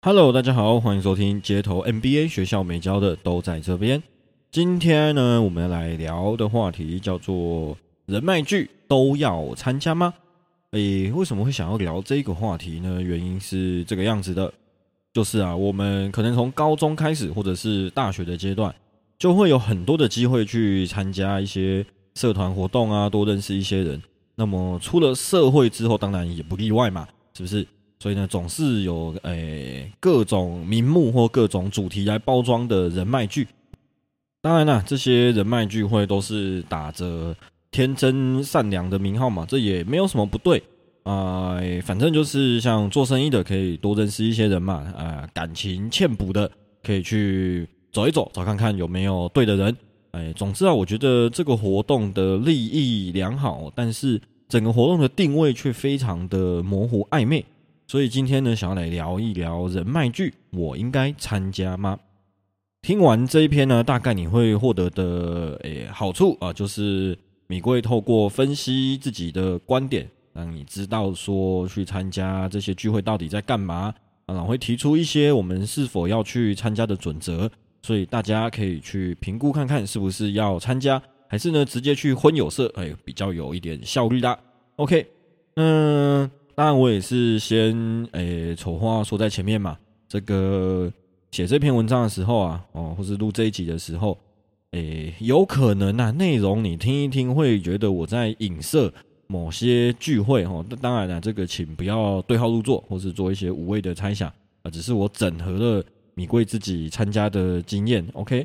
Hello，大家好，欢迎收听街头 NBA 学校没教的都在这边。今天呢，我们来聊的话题叫做人脉剧都要参加吗？诶，为什么会想要聊这个话题呢？原因是这个样子的，就是啊，我们可能从高中开始，或者是大学的阶段，就会有很多的机会去参加一些社团活动啊，多认识一些人。那么出了社会之后，当然也不例外嘛，是不是？所以呢，总是有诶各种名目或各种主题来包装的人脉剧。当然啦，这些人脉聚会都是打着天真善良的名号嘛，这也没有什么不对啊。反正就是像做生意的可以多认识一些人嘛，啊，感情欠补的可以去走一走，找看看有没有对的人。哎，总之啊，我觉得这个活动的利益良好，但是整个活动的定位却非常的模糊暧昧。所以今天呢，想要来聊一聊人脉剧，我应该参加吗？听完这一篇呢，大概你会获得的诶好处啊，就是米贵透过分析自己的观点，让你知道说去参加这些聚会到底在干嘛，啊，会提出一些我们是否要去参加的准则，所以大家可以去评估看看是不是要参加，还是呢直接去婚友社，哎，比较有一点效率的。OK，嗯。当然，我也是先诶，丑话说在前面嘛。这个写这篇文章的时候啊，哦，或是录这一集的时候，诶，有可能啊，内容你听一听会觉得我在影射某些聚会哦。那当然了，这个请不要对号入座，或是做一些无谓的猜想啊。只是我整合了米贵自己参加的经验。OK，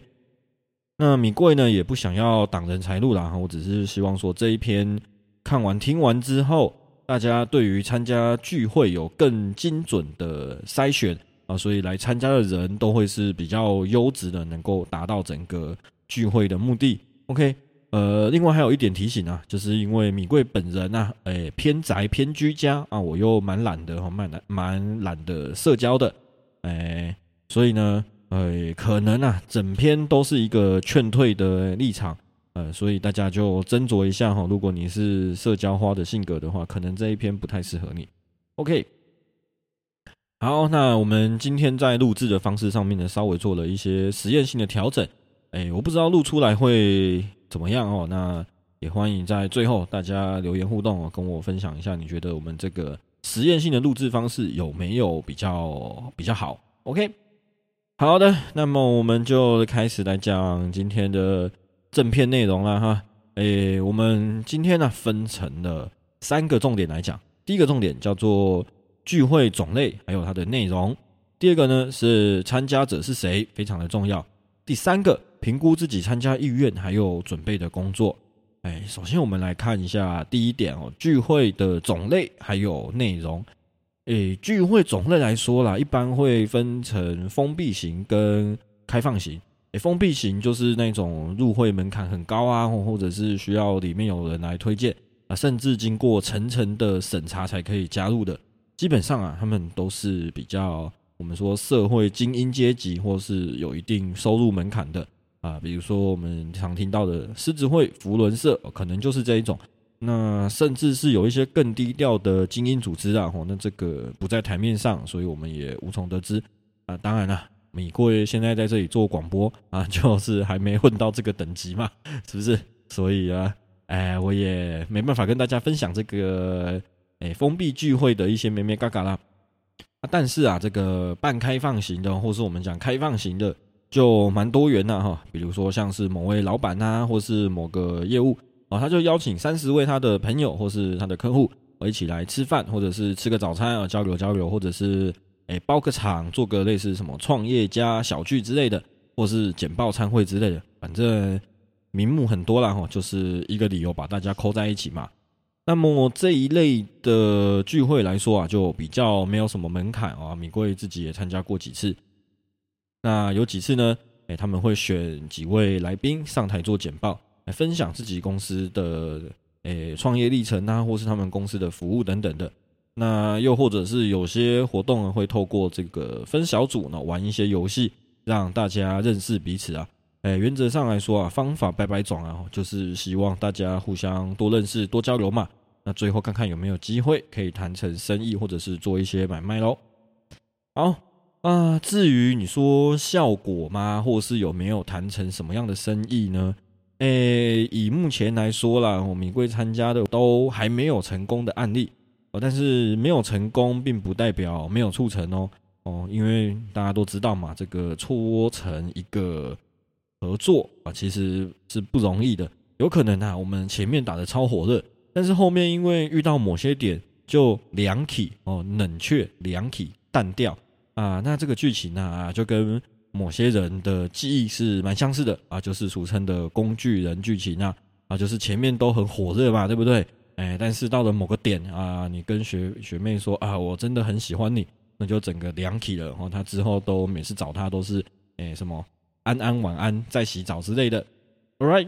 那米贵呢也不想要挡人财路啦，我只是希望说这一篇看完听完之后。大家对于参加聚会有更精准的筛选啊，所以来参加的人都会是比较优质的，能够达到整个聚会的目的。OK，呃，另外还有一点提醒啊，就是因为米贵本人啊，诶偏宅偏居家啊，我又蛮懒的哈，蛮懒蛮懒的社交的，诶，所以呢，诶，可能啊，整篇都是一个劝退的立场。呃，所以大家就斟酌一下哈。如果你是社交花的性格的话，可能这一篇不太适合你。OK，好，那我们今天在录制的方式上面呢，稍微做了一些实验性的调整。哎，我不知道录出来会怎么样哦。那也欢迎在最后大家留言互动哦，跟我分享一下，你觉得我们这个实验性的录制方式有没有比较比较好？OK，好的，那么我们就开始来讲今天的。正片内容了哈，诶，我们今天呢分成了三个重点来讲。第一个重点叫做聚会种类还有它的内容。第二个呢是参加者是谁，非常的重要。第三个评估自己参加意愿还有准备的工作。哎，首先我们来看一下第一点哦，聚会的种类还有内容。诶，聚会种类来说啦，一般会分成封闭型跟开放型。封闭型就是那种入会门槛很高啊，或者是需要里面有人来推荐啊，甚至经过层层的审查才可以加入的。基本上啊，他们都是比较我们说社会精英阶级，或是有一定收入门槛的啊。比如说我们常听到的狮子会、福伦社，可能就是这一种。那甚至是有一些更低调的精英组织啊，吼，那这个不在台面上，所以我们也无从得知啊。当然了。米贵现在在这里做广播 啊，就是还没混到这个等级嘛，是不是？所以啊，哎，我也没办法跟大家分享这个哎封闭聚会的一些咩咩嘎嘎啦。但是啊，这个半开放型的，或是我们讲开放型的，就蛮多元的哈。比如说像是某位老板呐，或是某个业务啊，他就邀请三十位他的朋友或是他的客户一起来吃饭，或者是吃个早餐啊，交流交流，或者是。哎，包个场，做个类似什么创业家小聚之类的，或是简报参会之类的，反正名目很多啦哈，就是一个理由把大家扣在一起嘛。那么这一类的聚会来说啊，就比较没有什么门槛啊。米贵自己也参加过几次，那有几次呢？哎，他们会选几位来宾上台做简报，来分享自己公司的哎创业历程啊，或是他们公司的服务等等的。那又或者是有些活动会透过这个分小组呢，玩一些游戏，让大家认识彼此啊。哎，原则上来说啊，方法百百种啊，就是希望大家互相多认识、多交流嘛。那最后看看有没有机会可以谈成生意，或者是做一些买卖喽。好，啊，至于你说效果吗，或是有没有谈成什么样的生意呢？诶，以目前来说啦，我们贵参加的都还没有成功的案例哦。但是没有成功，并不代表没有促成哦。哦，因为大家都知道嘛，这个搓成一个合作啊，其实是不容易的。有可能啊，我们前面打的超火热，但是后面因为遇到某些点就凉体哦，冷却凉体淡掉啊。那这个剧情呢，就跟某些人的记忆是蛮相似的啊，就是俗称的工具人剧情啊啊，就是前面都很火热嘛，对不对？哎，但是到了某个点啊，你跟学学妹说啊，我真的很喜欢你，那就整个凉体了。然后他之后都每次找他都是哎什么安安晚安在洗澡之类的。All right，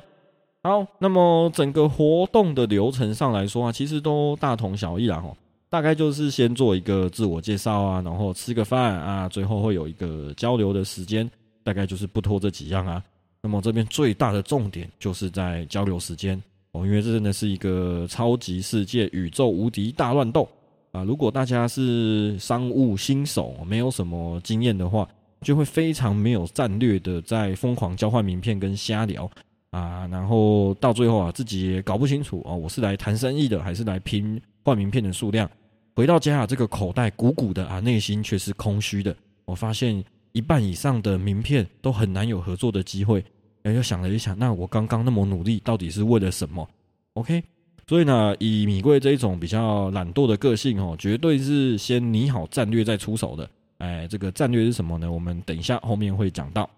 好，那么整个活动的流程上来说啊，其实都大同小异啦哈。大概就是先做一个自我介绍啊，然后吃个饭啊，最后会有一个交流的时间，大概就是不拖这几样啊。那么这边最大的重点就是在交流时间哦，因为这真的是一个超级世界宇宙无敌大乱斗啊！如果大家是商务新手，没有什么经验的话，就会非常没有战略的在疯狂交换名片跟瞎聊啊，然后到最后啊，自己也搞不清楚哦，我是来谈生意的还是来拼换名片的数量。回到家啊，这个口袋鼓鼓的啊，内心却是空虚的。我发现一半以上的名片都很难有合作的机会。哎，又想了一想，那我刚刚那么努力，到底是为了什么？OK，所以呢，以米贵这一种比较懒惰的个性哦，绝对是先拟好战略再出手的。哎，这个战略是什么呢？我们等一下后面会讲到。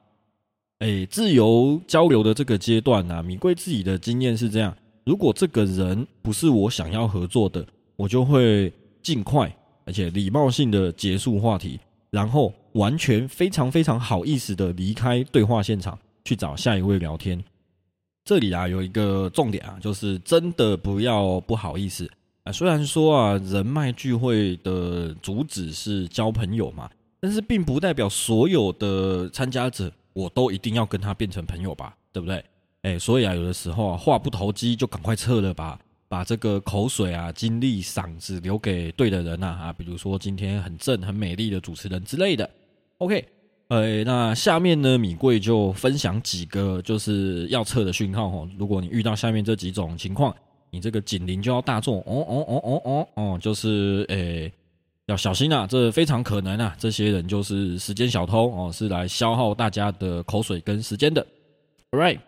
哎，自由交流的这个阶段呢，米贵自己的经验是这样：如果这个人不是我想要合作的，我就会。尽快而且礼貌性的结束话题，然后完全非常非常好意思的离开对话现场，去找下一位聊天。这里啊有一个重点啊，就是真的不要不好意思啊。虽然说啊人脉聚会的主旨是交朋友嘛，但是并不代表所有的参加者我都一定要跟他变成朋友吧，对不对？哎，所以啊有的时候啊话不投机就赶快撤了吧。把这个口水啊、精力、嗓子留给对的人呐啊，比如说今天很正、很美丽的主持人之类的。OK，呃，那下面呢，米贵就分享几个就是要测的讯号哦。如果你遇到下面这几种情况，你这个警铃就要大作哦哦哦哦哦哦，就是诶要小心啊，这非常可能啊，这些人就是时间小偷哦，是来消耗大家的口水跟时间的。All right，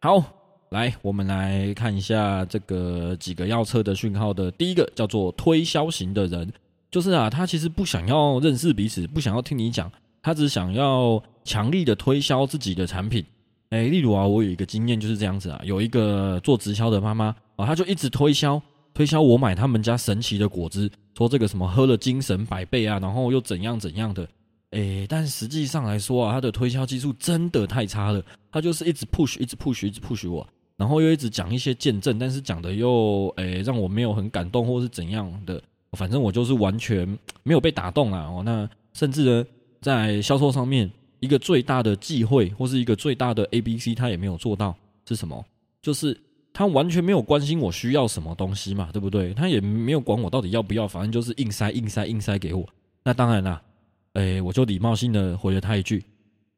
好。来，我们来看一下这个几个要测的讯号的。第一个叫做推销型的人，就是啊，他其实不想要认识彼此，不想要听你讲，他只想要强力的推销自己的产品。哎，例如啊，我有一个经验就是这样子啊，有一个做直销的妈妈啊，她就一直推销推销我买他们家神奇的果汁，说这个什么喝了精神百倍啊，然后又怎样怎样的。哎，但实际上来说啊，他的推销技术真的太差了，他就是一直 push，一直 push，一直 push 我。然后又一直讲一些见证，但是讲的又诶让我没有很感动，或是怎样的，反正我就是完全没有被打动啊！哦，那甚至呢，在销售上面，一个最大的忌讳或是一个最大的 A B C，他也没有做到，是什么？就是他完全没有关心我需要什么东西嘛，对不对？他也没有管我到底要不要，反正就是硬塞、硬塞、硬塞给我。那当然啦，诶，我就礼貌性的回了他一句：“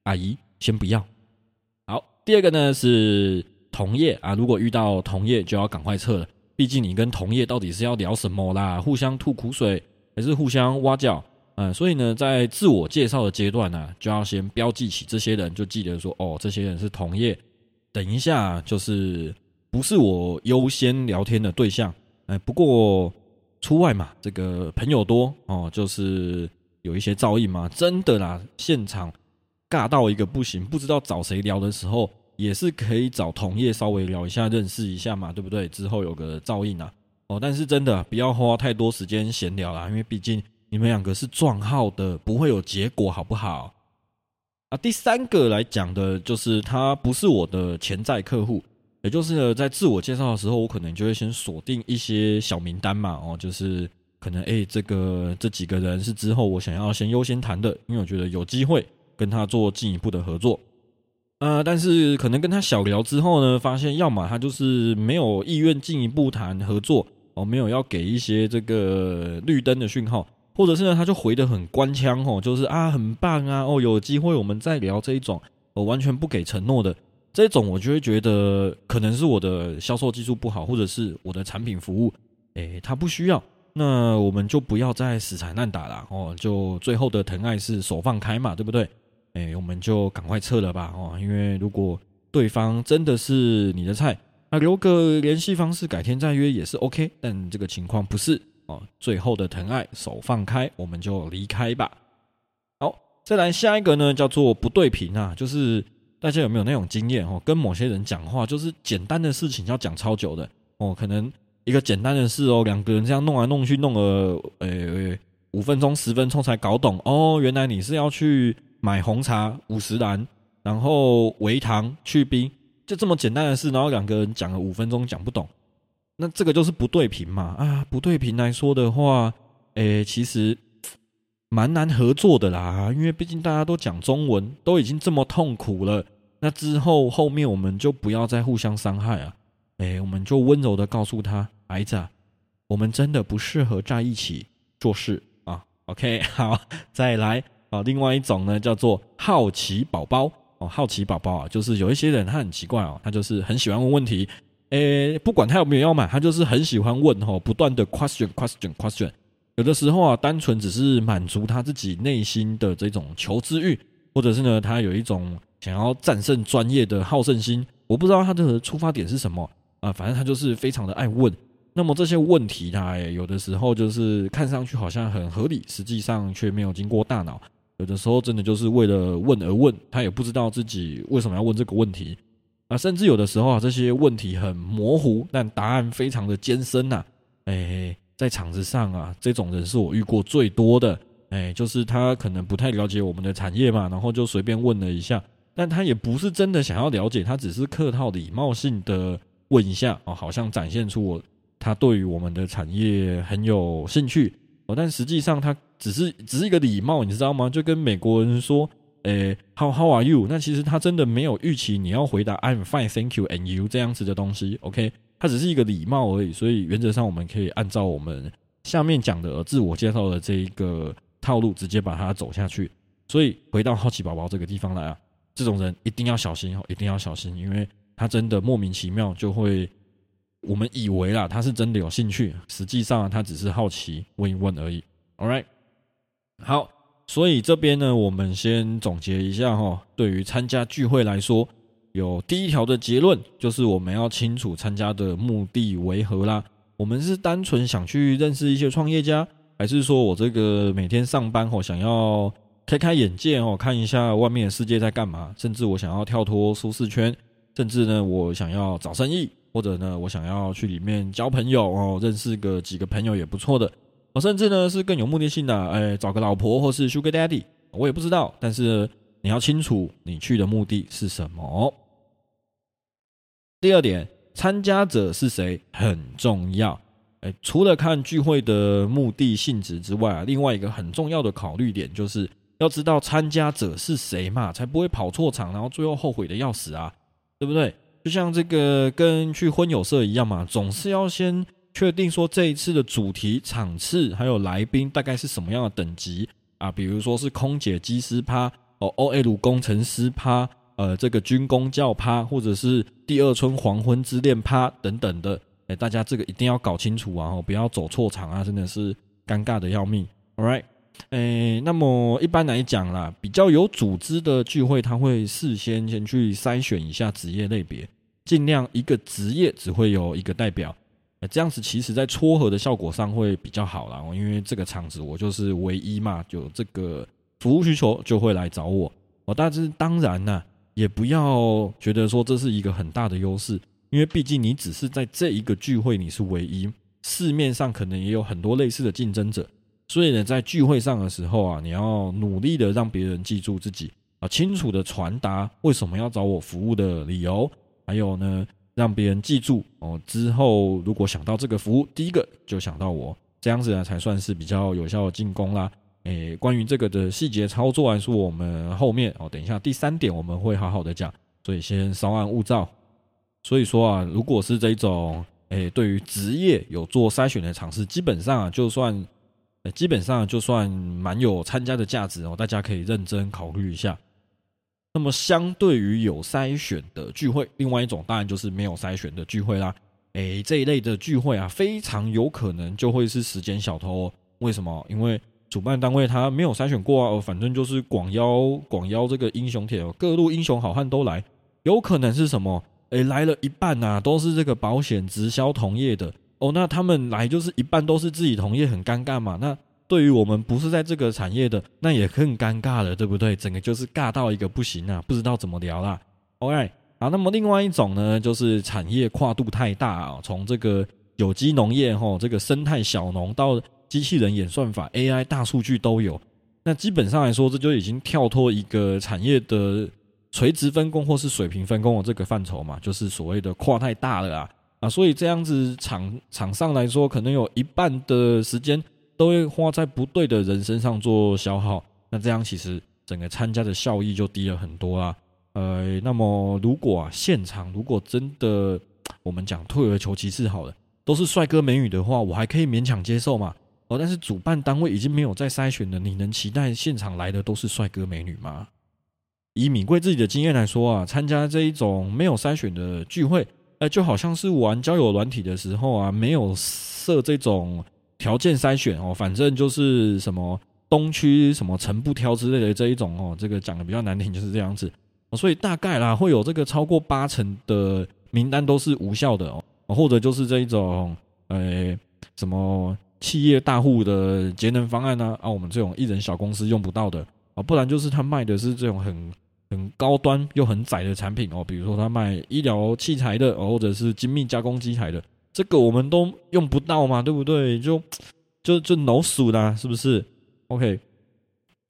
阿姨，先不要。”好，第二个呢是。同业啊，如果遇到同业就要赶快撤了，毕竟你跟同业到底是要聊什么啦？互相吐苦水还是互相挖角？嗯，所以呢，在自我介绍的阶段呢，就要先标记起这些人，就记得说哦，这些人是同业。等一下就是不是我优先聊天的对象。哎，不过出外嘛，这个朋友多哦，就是有一些噪音嘛，真的啦，现场尬到一个不行，不知道找谁聊的时候。也是可以找同业稍微聊一下，认识一下嘛，对不对？之后有个照应啊，哦，但是真的不要花太多时间闲聊啦，因为毕竟你们两个是撞号的，不会有结果，好不好？啊，第三个来讲的就是他不是我的潜在客户，也就是在自我介绍的时候，我可能就会先锁定一些小名单嘛，哦，就是可能哎，这个这几个人是之后我想要先优先谈的，因为我觉得有机会跟他做进一步的合作。呃，但是可能跟他小聊之后呢，发现要么他就是没有意愿进一步谈合作哦，没有要给一些这个绿灯的讯号，或者是呢他就回的很官腔哦，就是啊很棒啊哦有机会我们再聊这一种，我完全不给承诺的这种，我就会觉得可能是我的销售技术不好，或者是我的产品服务，诶他不需要，那我们就不要再死缠烂打了哦，就最后的疼爱是手放开嘛，对不对？诶我们就赶快撤了吧哦，因为如果对方真的是你的菜。那留个联系方式，改天再约也是 OK。但这个情况不是哦，最后的疼爱手放开，我们就离开吧。好，再来下一个呢，叫做不对频啊，就是大家有没有那种经验哦？跟某些人讲话，就是简单的事情要讲超久的哦，可能一个简单的事哦，两个人这样弄来弄去，弄了呃五分钟、十分钟才搞懂哦，原来你是要去买红茶五十兰，然后微糖去冰。就这么简单的事，然后两个人讲了五分钟讲不懂，那这个就是不对频嘛？啊，不对频来说的话，诶，其实蛮难合作的啦，因为毕竟大家都讲中文，都已经这么痛苦了，那之后后面我们就不要再互相伤害啊，诶，我们就温柔的告诉他，孩子，我们真的不适合在一起做事啊。OK，好，再来啊，另外一种呢叫做好奇宝宝哦。好奇宝宝啊，就是有一些人他很奇怪哦，他就是很喜欢问问题，诶，不管他有没有要买，他就是很喜欢问哈，不断的 question question question。有的时候啊，单纯只是满足他自己内心的这种求知欲，或者是呢，他有一种想要战胜专业的好胜心。我不知道他的出发点是什么啊，反正他就是非常的爱问。那么这些问题，他有的时候就是看上去好像很合理，实际上却没有经过大脑。有的时候真的就是为了问而问，他也不知道自己为什么要问这个问题啊，甚至有的时候啊，这些问题很模糊，但答案非常的艰深呐。哎，在场子上啊，这种人是我遇过最多的。哎，就是他可能不太了解我们的产业嘛，然后就随便问了一下，但他也不是真的想要了解，他只是客套礼貌性的问一下哦，好像展现出我他对于我们的产业很有兴趣哦，但实际上他。只是只是一个礼貌，你知道吗？就跟美国人说，诶，How How are you？那其实他真的没有预期你要回答 I'm fine, thank you, and you 这样子的东西。OK，它只是一个礼貌而已。所以原则上我们可以按照我们下面讲的自我介绍的这一个套路，直接把它走下去。所以回到好奇宝宝这个地方来啊，这种人一定要小心哦，一定要小心，因为他真的莫名其妙就会，我们以为啦他是真的有兴趣，实际上他只是好奇问一问而已。All right。好，所以这边呢，我们先总结一下哈。对于参加聚会来说，有第一条的结论，就是我们要清楚参加的目的为何啦。我们是单纯想去认识一些创业家，还是说我这个每天上班后想要开开眼界哦，看一下外面的世界在干嘛？甚至我想要跳脱舒适圈，甚至呢，我想要找生意，或者呢，我想要去里面交朋友哦，认识个几个朋友也不错的。我甚至呢是更有目的性的，哎，找个老婆或是 Sugar Daddy，我也不知道。但是你要清楚你去的目的是什么。第二点，参加者是谁很重要。哎，除了看聚会的目的性质之外，另外一个很重要的考虑点就是要知道参加者是谁嘛，才不会跑错场，然后最后后悔的要死啊，对不对？就像这个跟去婚友社一样嘛，总是要先。确定说这一次的主题、场次还有来宾大概是什么样的等级啊？比如说是空姐、机师趴哦，OL 工程师趴，呃，这个军工教趴，或者是第二春黄昏之恋趴等等的。哎，大家这个一定要搞清楚啊，不要走错场啊，真的是尴尬的要命。All right，哎，那么一般来讲啦，比较有组织的聚会，他会事先先去筛选一下职业类别，尽量一个职业只会有一个代表。这样子其实，在撮合的效果上会比较好啦，因为这个场子我就是唯一嘛，有这个服务需求就会来找我。哦，但是当然呢，也不要觉得说这是一个很大的优势，因为毕竟你只是在这一个聚会你是唯一，市面上可能也有很多类似的竞争者，所以呢，在聚会上的时候啊，你要努力的让别人记住自己啊，清楚的传达为什么要找我服务的理由，还有呢。让别人记住哦，之后如果想到这个服务，第一个就想到我，这样子呢才算是比较有效的进攻啦。诶，关于这个的细节操作来说，我们后面哦，等一下第三点我们会好好的讲，所以先稍安勿躁。所以说啊，如果是这种诶，对于职业有做筛选的尝试，基本上啊，就算，基本上就算蛮有参加的价值哦，大家可以认真考虑一下。那么，相对于有筛选的聚会，另外一种当然就是没有筛选的聚会啦。诶，这一类的聚会啊，非常有可能就会是时间小偷。哦为什么？因为主办单位他没有筛选过啊，反正就是广邀广邀这个英雄帖哦，各路英雄好汉都来，有可能是什么？诶，来了一半呐，都是这个保险直销同业的哦，那他们来就是一半都是自己同业，很尴尬嘛。那对于我们不是在这个产业的，那也更尴尬了，对不对？整个就是尬到一个不行啊，不知道怎么聊啦。OK，好，那么另外一种呢，就是产业跨度太大啊，从这个有机农业吼，这个生态小农到机器人演算法、AI、大数据都有。那基本上来说，这就已经跳脱一个产业的垂直分工或是水平分工的这个范畴嘛，就是所谓的跨太大了啊啊，所以这样子场场上来说，可能有一半的时间。都会花在不对的人身上做消耗，那这样其实整个参加的效益就低了很多啦。呃，那么如果啊现场如果真的我们讲退而求其次好了，都是帅哥美女的话，我还可以勉强接受嘛。哦，但是主办单位已经没有在筛选了，你能期待现场来的都是帅哥美女吗？以敏贵自己的经验来说啊，参加这一种没有筛选的聚会，呃，就好像是玩交友软体的时候啊，没有设这种。条件筛选哦，反正就是什么东区什么城不挑之类的这一种哦，这个讲的比较难听就是这样子，所以大概啦会有这个超过八成的名单都是无效的哦，或者就是这一种呃什么企业大户的节能方案呢啊，我们这种一人小公司用不到的啊，不然就是他卖的是这种很很高端又很窄的产品哦，比如说他卖医疗器材的，或者是精密加工机台的。这个我们都用不到嘛，对不对？就就就老鼠啦，是不是？OK，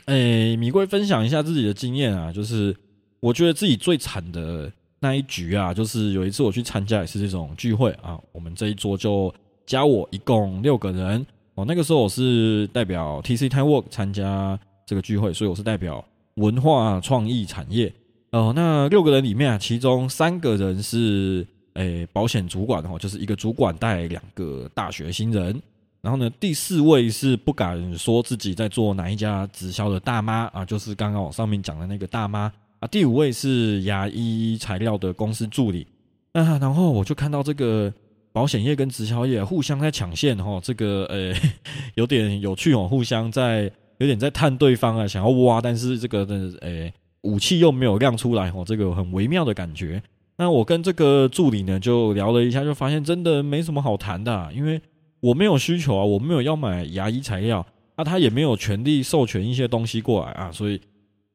哎，米贵分享一下自己的经验啊，就是我觉得自己最惨的那一局啊，就是有一次我去参加也是这种聚会啊，我们这一桌就加我一共六个人哦，那个时候我是代表 TC Time Work 参加这个聚会，所以我是代表文化创意产业哦。那六个人里面啊，其中三个人是。诶，保险主管哦，就是一个主管带两个大学新人，然后呢，第四位是不敢说自己在做哪一家直销的大妈啊，就是刚刚我上面讲的那个大妈啊。第五位是牙医材料的公司助理啊，然后我就看到这个保险业跟直销业互相在抢线哈，这个呃 有点有趣哦，互相在有点在探对方啊，想要挖，但是这个的诶武器又没有亮出来哦，这个很微妙的感觉。那我跟这个助理呢就聊了一下，就发现真的没什么好谈的，因为我没有需求啊，我没有要买牙医材料，那他也没有权利授权一些东西过来啊，所以，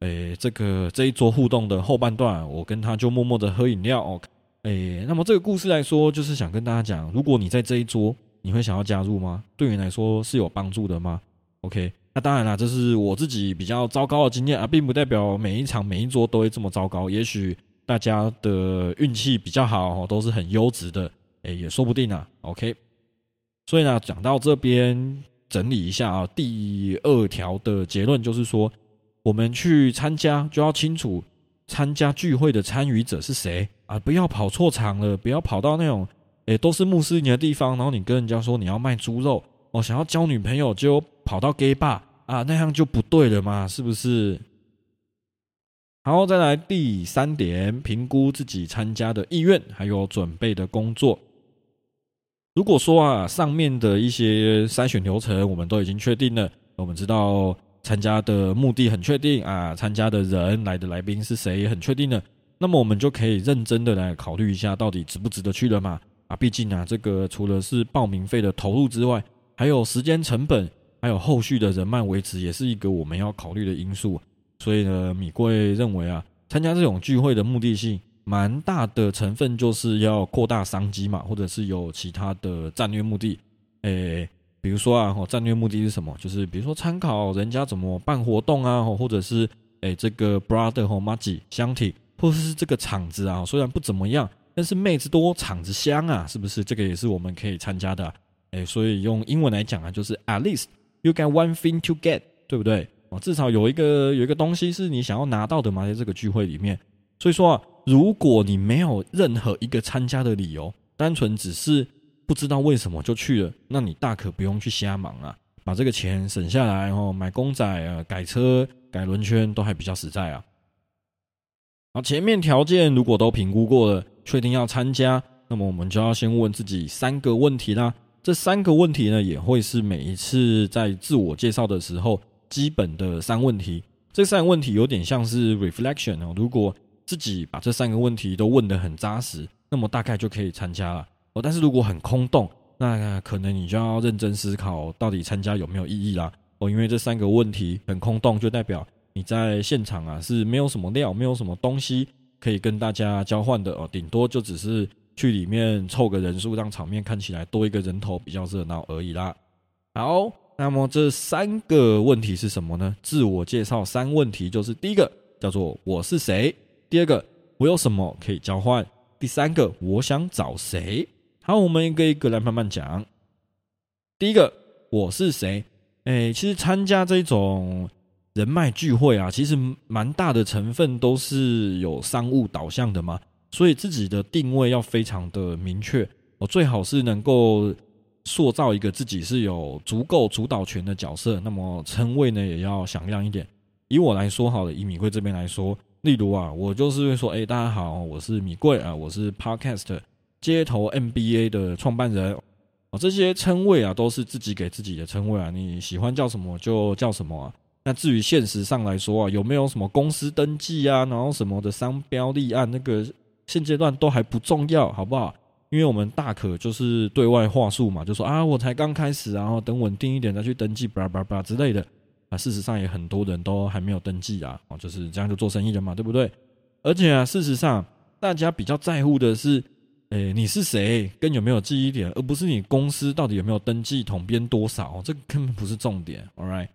诶，这个这一桌互动的后半段，我跟他就默默的喝饮料哦，诶，那么这个故事来说，就是想跟大家讲，如果你在这一桌，你会想要加入吗？对你来说是有帮助的吗？OK，那当然啦，这是我自己比较糟糕的经验啊，并不代表每一场每一桌都会这么糟糕，也许。大家的运气比较好哦，都是很优质的，诶，也说不定啊。OK，所以呢，讲到这边整理一下啊，第二条的结论就是说，我们去参加就要清楚参加聚会的参与者是谁啊，不要跑错场了，不要跑到那种诶都是穆斯林的地方，然后你跟人家说你要卖猪肉，哦，想要交女朋友就跑到 gay bar 啊，那样就不对了嘛，是不是？然后再来第三点，评估自己参加的意愿，还有准备的工作。如果说啊，上面的一些筛选流程我们都已经确定了，我们知道参加的目的很确定啊，参加的人来的来宾是谁也很确定了，那么我们就可以认真的来考虑一下，到底值不值得去了嘛？啊，毕竟啊，这个除了是报名费的投入之外，还有时间成本，还有后续的人脉维持，也是一个我们要考虑的因素。所以呢，米贵认为啊，参加这种聚会的目的性蛮大的成分，就是要扩大商机嘛，或者是有其他的战略目的。诶，比如说啊，战略目的是什么？就是比如说参考人家怎么办活动啊，或者是诶这个 brother 和 m a g i 相体，或者是这个场子啊，虽然不怎么样，但是妹子多，场子香啊，是不是？这个也是我们可以参加的。诶，所以用英文来讲啊，就是 at least you get one thing to get，对不对？哦，至少有一个有一个东西是你想要拿到的嘛，在这个聚会里面。所以说啊，如果你没有任何一个参加的理由，单纯只是不知道为什么就去了，那你大可不用去瞎忙啊，把这个钱省下来，然哦，买公仔啊，改车、改轮圈都还比较实在啊。好，前面条件如果都评估过了，确定要参加，那么我们就要先问自己三个问题啦。这三个问题呢，也会是每一次在自我介绍的时候基本的三问题。这三个问题有点像是 reflection 哦。如果自己把这三个问题都问得很扎实，那么大概就可以参加了哦。但是如果很空洞，那可能你就要认真思考，到底参加有没有意义啦哦。因为这三个问题很空洞，就代表。你在现场啊是没有什么料，没有什么东西可以跟大家交换的哦，顶多就只是去里面凑个人数，让场面看起来多一个人头比较热闹而已啦。好，那么这三个问题是什么呢？自我介绍三问题，就是第一个叫做我是谁，第二个我有什么可以交换，第三个我想找谁。好，我们一个一个来慢慢讲。第一个我是谁？哎，其实参加这种。人脉聚会啊，其实蛮大的成分都是有商务导向的嘛，所以自己的定位要非常的明确。我最好是能够塑造一个自己是有足够主导权的角色。那么称谓呢，也要响亮一点。以我来说，好了，以米贵这边来说，例如啊，我就是会说，哎，大家好，我是米贵啊，我是 Podcast 街头 MBA 的创办人。哦，这些称谓啊，都是自己给自己的称谓啊，你喜欢叫什么就叫什么啊。那至于现实上来说啊，有没有什么公司登记啊，然后什么的商标立案，那个现阶段都还不重要，好不好？因为我们大可就是对外话术嘛，就说啊，我才刚开始，然后等稳定一点再去登记，巴拉巴拉之类的啊。事实上也很多人都还没有登记啊，哦，就是这样就做生意的嘛，对不对？而且啊，事实上大家比较在乎的是，诶，你是谁，跟有没有记忆点，而不是你公司到底有没有登记统编多少，这根本不是重点。All right。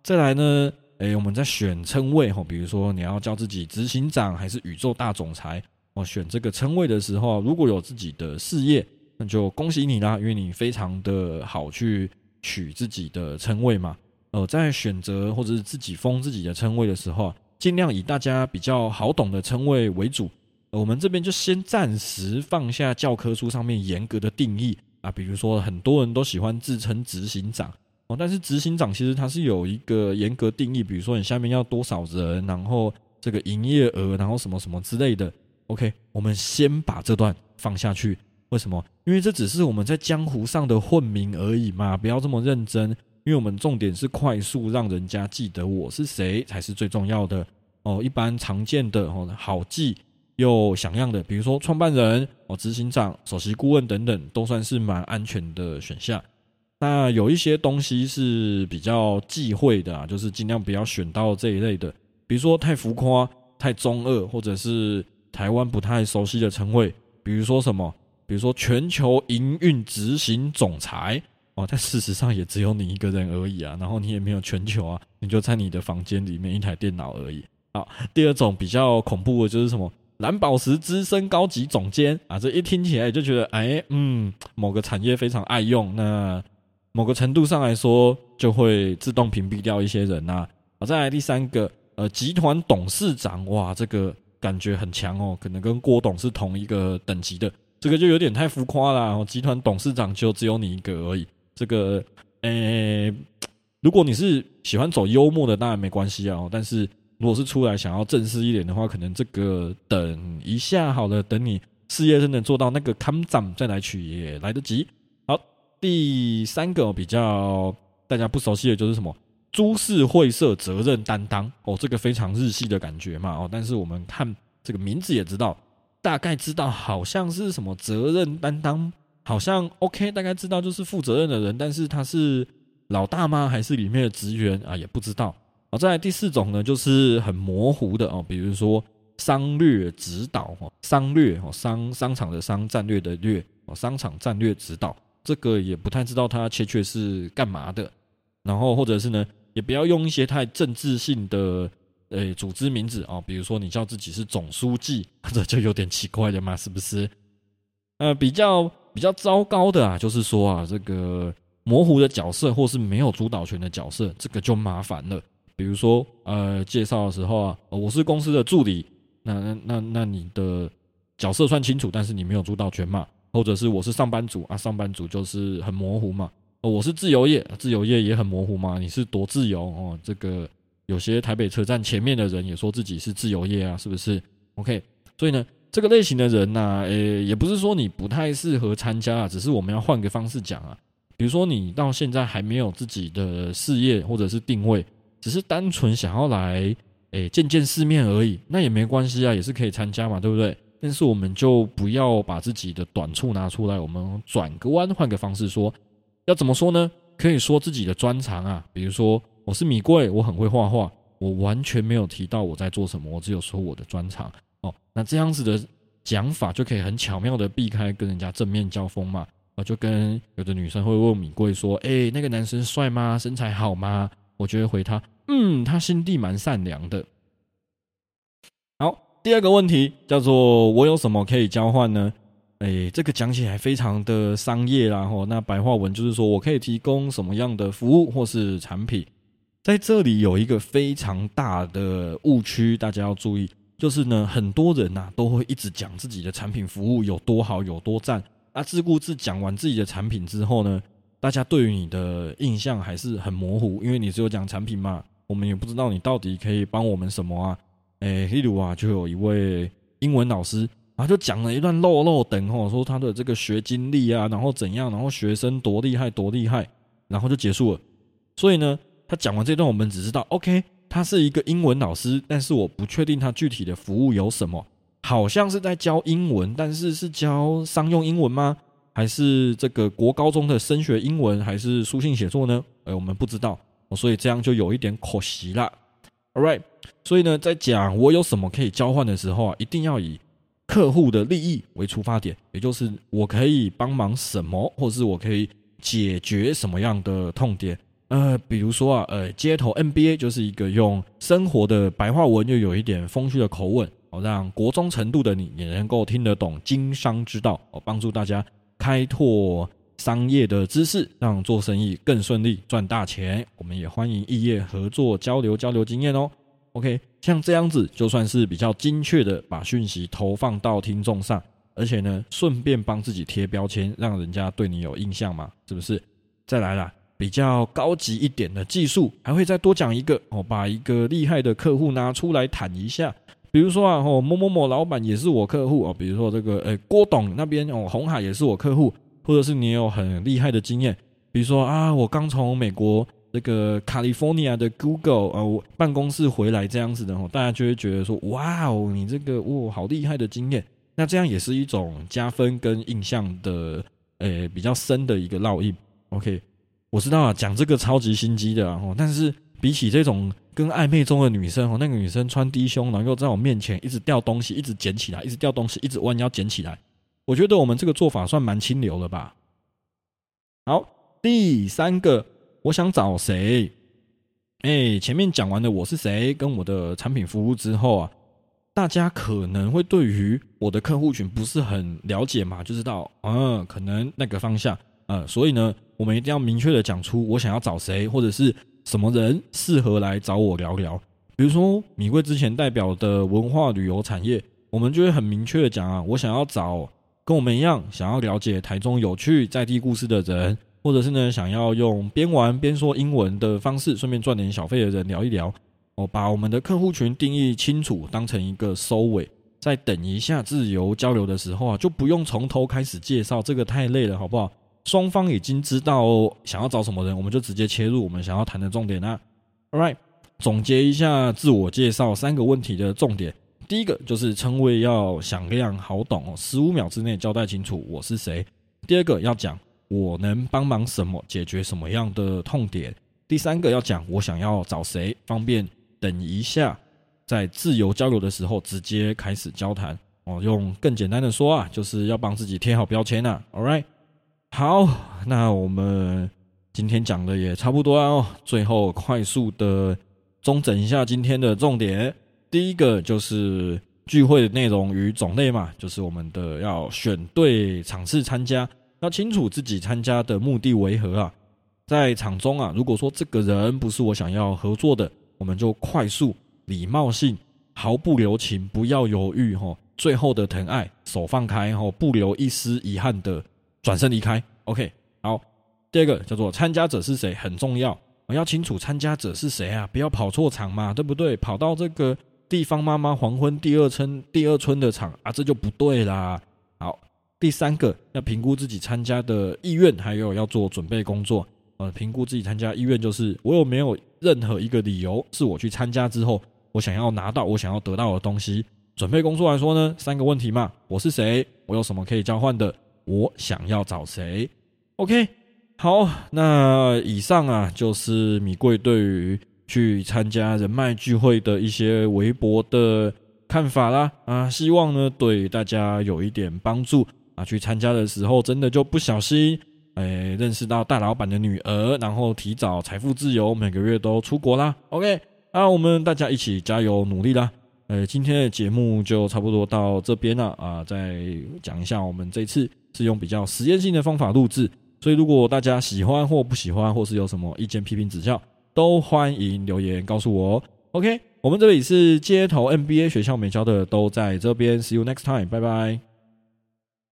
再来呢，诶，我们在选称谓哈，比如说你要叫自己执行长还是宇宙大总裁哦，选这个称谓的时候，如果有自己的事业，那就恭喜你啦，因为你非常的好去取自己的称谓嘛。呃，在选择或者是自己封自己的称谓的时候，尽量以大家比较好懂的称谓为主。我们这边就先暂时放下教科书上面严格的定义啊，比如说很多人都喜欢自称执行长。哦，但是执行长其实他是有一个严格定义，比如说你下面要多少人，然后这个营业额，然后什么什么之类的。OK，我们先把这段放下去。为什么？因为这只是我们在江湖上的混名而已嘛，不要这么认真。因为我们重点是快速让人家记得我是谁才是最重要的。哦，一般常见的哦，好记又响亮的，比如说创办人、哦执行长、首席顾问等等，都算是蛮安全的选项。那有一些东西是比较忌讳的啊，就是尽量不要选到这一类的，比如说太浮夸、太中二，或者是台湾不太熟悉的称谓，比如说什么，比如说全球营运执行总裁哦，但事实上也只有你一个人而已啊，然后你也没有全球啊，你就在你的房间里面一台电脑而已。好，第二种比较恐怖的就是什么蓝宝石资深高级总监啊，这一听起来就觉得哎，嗯，某个产业非常爱用那。某个程度上来说，就会自动屏蔽掉一些人呐。好，再来第三个，呃，集团董事长，哇，这个感觉很强哦，可能跟郭董是同一个等级的，这个就有点太浮夸了。哦，集团董事长就只有你一个而已，这个，诶，如果你是喜欢走幽默的，当然没关系啊。但是如果是出来想要正式一点的话，可能这个等一下好了，等你事业真的做到那个康长再来取也来得及。好第三个比较大家不熟悉的就是什么株式会社责任担当哦，这个非常日系的感觉嘛哦，但是我们看这个名字也知道，大概知道好像是什么责任担当，好像 OK，大概知道就是负责任的人，但是他是老大吗？还是里面的职员啊？也不知道。哦，再来第四种呢，就是很模糊的哦，比如说商略指导哦，商略哦，商商场的商，战略的略哦，商场战略指导。这个也不太知道他确切是干嘛的，然后或者是呢，也不要用一些太政治性的诶组织名字啊，比如说你叫自己是总书记，这就有点奇怪了嘛，是不是？呃，比较比较糟糕的啊，就是说啊，这个模糊的角色或是没有主导权的角色，这个就麻烦了。比如说呃，介绍的时候啊，我是公司的助理，那那那那你的角色算清楚，但是你没有主导权嘛？或者是我是上班族啊，上班族就是很模糊嘛。哦我是自由业，自由业也很模糊嘛，你是多自由哦？这个有些台北车站前面的人也说自己是自由业啊，是不是？OK，所以呢，这个类型的人呢，呃，也不是说你不太适合参加啊，只是我们要换个方式讲啊。比如说你到现在还没有自己的事业或者是定位，只是单纯想要来诶见见世面而已，那也没关系啊，也是可以参加嘛，对不对？但是我们就不要把自己的短处拿出来，我们转个弯，换个方式说，要怎么说呢？可以说自己的专长啊，比如说我是米贵，我很会画画，我完全没有提到我在做什么，我只有说我的专长哦。那这样子的讲法就可以很巧妙的避开跟人家正面交锋嘛。我就跟有的女生会问米贵说：“哎，那个男生帅吗？身材好吗？”我就会回他：“嗯，他心地蛮善良的。”好，第二个问题叫做“我有什么可以交换呢？”哎，这个讲起来非常的商业啦，吼，那白话文就是说我可以提供什么样的服务或是产品。在这里有一个非常大的误区，大家要注意，就是呢，很多人呐都会一直讲自己的产品服务有多好，有多赞。那自顾自讲完自己的产品之后呢，大家对于你的印象还是很模糊，因为你只有讲产品嘛，我们也不知道你到底可以帮我们什么啊。诶，例如啊，就有一位英文老师啊，就讲了一段漏漏等哦，说他的这个学经历啊，然后怎样，然后学生多厉害多厉害，然后就结束了。所以呢，他讲完这段，我们只知道 OK，他是一个英文老师，但是我不确定他具体的服务有什么。好像是在教英文，但是是教商用英文吗？还是这个国高中的升学英文，还是书信写作呢？哎，我们不知道，所以这样就有一点可惜了。All right，所以呢，在讲我有什么可以交换的时候啊，一定要以客户的利益为出发点，也就是我可以帮忙什么，或是我可以解决什么样的痛点。呃，比如说啊，呃，街头 NBA 就是一个用生活的白话文又有一点风趣的口吻。哦，让国中程度的你也能够听得懂经商之道，哦，帮助大家开拓商业的知识，让做生意更顺利，赚大钱。我们也欢迎异业合作交流交流经验哦。OK，像这样子就算是比较精确的把讯息投放到听众上，而且呢，顺便帮自己贴标签，让人家对你有印象嘛，是不是？再来啦，比较高级一点的技术，还会再多讲一个哦，把一个厉害的客户拿出来谈一下。比如说啊，哦，某某某老板也是我客户哦。比如说这个，诶，郭董那边哦，红海也是我客户，或者是你有很厉害的经验，比如说啊，我刚从美国这个 California 的 Google 呃办公室回来这样子的哦，大家就会觉得说，哇哦，你这个哇好厉害的经验，那这样也是一种加分跟印象的，诶，比较深的一个烙印。OK，我知道啊，讲这个超级心机的哦，但是比起这种。跟暧昧中的女生哦，那个女生穿低胸，然后在我面前一直掉东西，一直捡起来，一直掉东西，一直弯腰捡起来。我觉得我们这个做法算蛮清流了吧？好，第三个，我想找谁？哎，前面讲完了我是谁，跟我的产品服务之后啊，大家可能会对于我的客户群不是很了解嘛，就知道，嗯，可能那个方向，呃，所以呢，我们一定要明确的讲出我想要找谁，或者是。什么人适合来找我聊聊？比如说米贵之前代表的文化旅游产业，我们就会很明确的讲啊，我想要找跟我们一样想要了解台中有趣在地故事的人，或者是呢想要用边玩边说英文的方式顺便赚点小费的人聊一聊。哦，把我们的客户群定义清楚，当成一个收尾，在等一下自由交流的时候啊，就不用从头开始介绍，这个太累了，好不好？双方已经知道想要找什么人，我们就直接切入我们想要谈的重点啦。All right，总结一下自我介绍三个问题的重点。第一个就是称谓要响亮好懂哦，十五秒之内交代清楚我是谁。第二个要讲我能帮忙什么，解决什么样的痛点。第三个要讲我想要找谁，方便等一下在自由交流的时候直接开始交谈。哦，用更简单的说啊，就是要帮自己贴好标签呐。All right。好，那我们今天讲的也差不多哦。最后快速的中整一下今天的重点。第一个就是聚会的内容与种类嘛，就是我们的要选对场次参加，要清楚自己参加的目的为何啊。在场中啊，如果说这个人不是我想要合作的，我们就快速、礼貌性、毫不留情，不要犹豫吼。最后的疼爱，手放开吼，不留一丝遗憾的。转身离开，OK，好。第二个叫做参加者是谁很重要，要清楚参加者是谁啊，不要跑错场嘛，对不对？跑到这个地方妈妈黄昏第二村第二村的场啊，这就不对啦。第三个要评估自己参加的意愿，还有要做准备工作。呃，评估自己参加意愿就是我有没有任何一个理由是我去参加之后，我想要拿到我想要得到的东西。准备工作来说呢，三个问题嘛，我是谁？我有什么可以交换的？我想要找谁？OK，好，那以上啊就是米贵对于去参加人脉聚会的一些微博的看法啦。啊，希望呢对大家有一点帮助啊。去参加的时候，真的就不小心。哎，认识到大老板的女儿，然后提早财富自由，每个月都出国啦。OK，那我们大家一起加油努力啦。呃，今天的节目就差不多到这边了啊。再讲一下，我们这次是用比较实验性的方法录制，所以如果大家喜欢或不喜欢，或是有什么意见、批评、指教，都欢迎留言告诉我。OK，我们这里是街头 NBA 学校美教的，都在这边。See you next time，拜拜。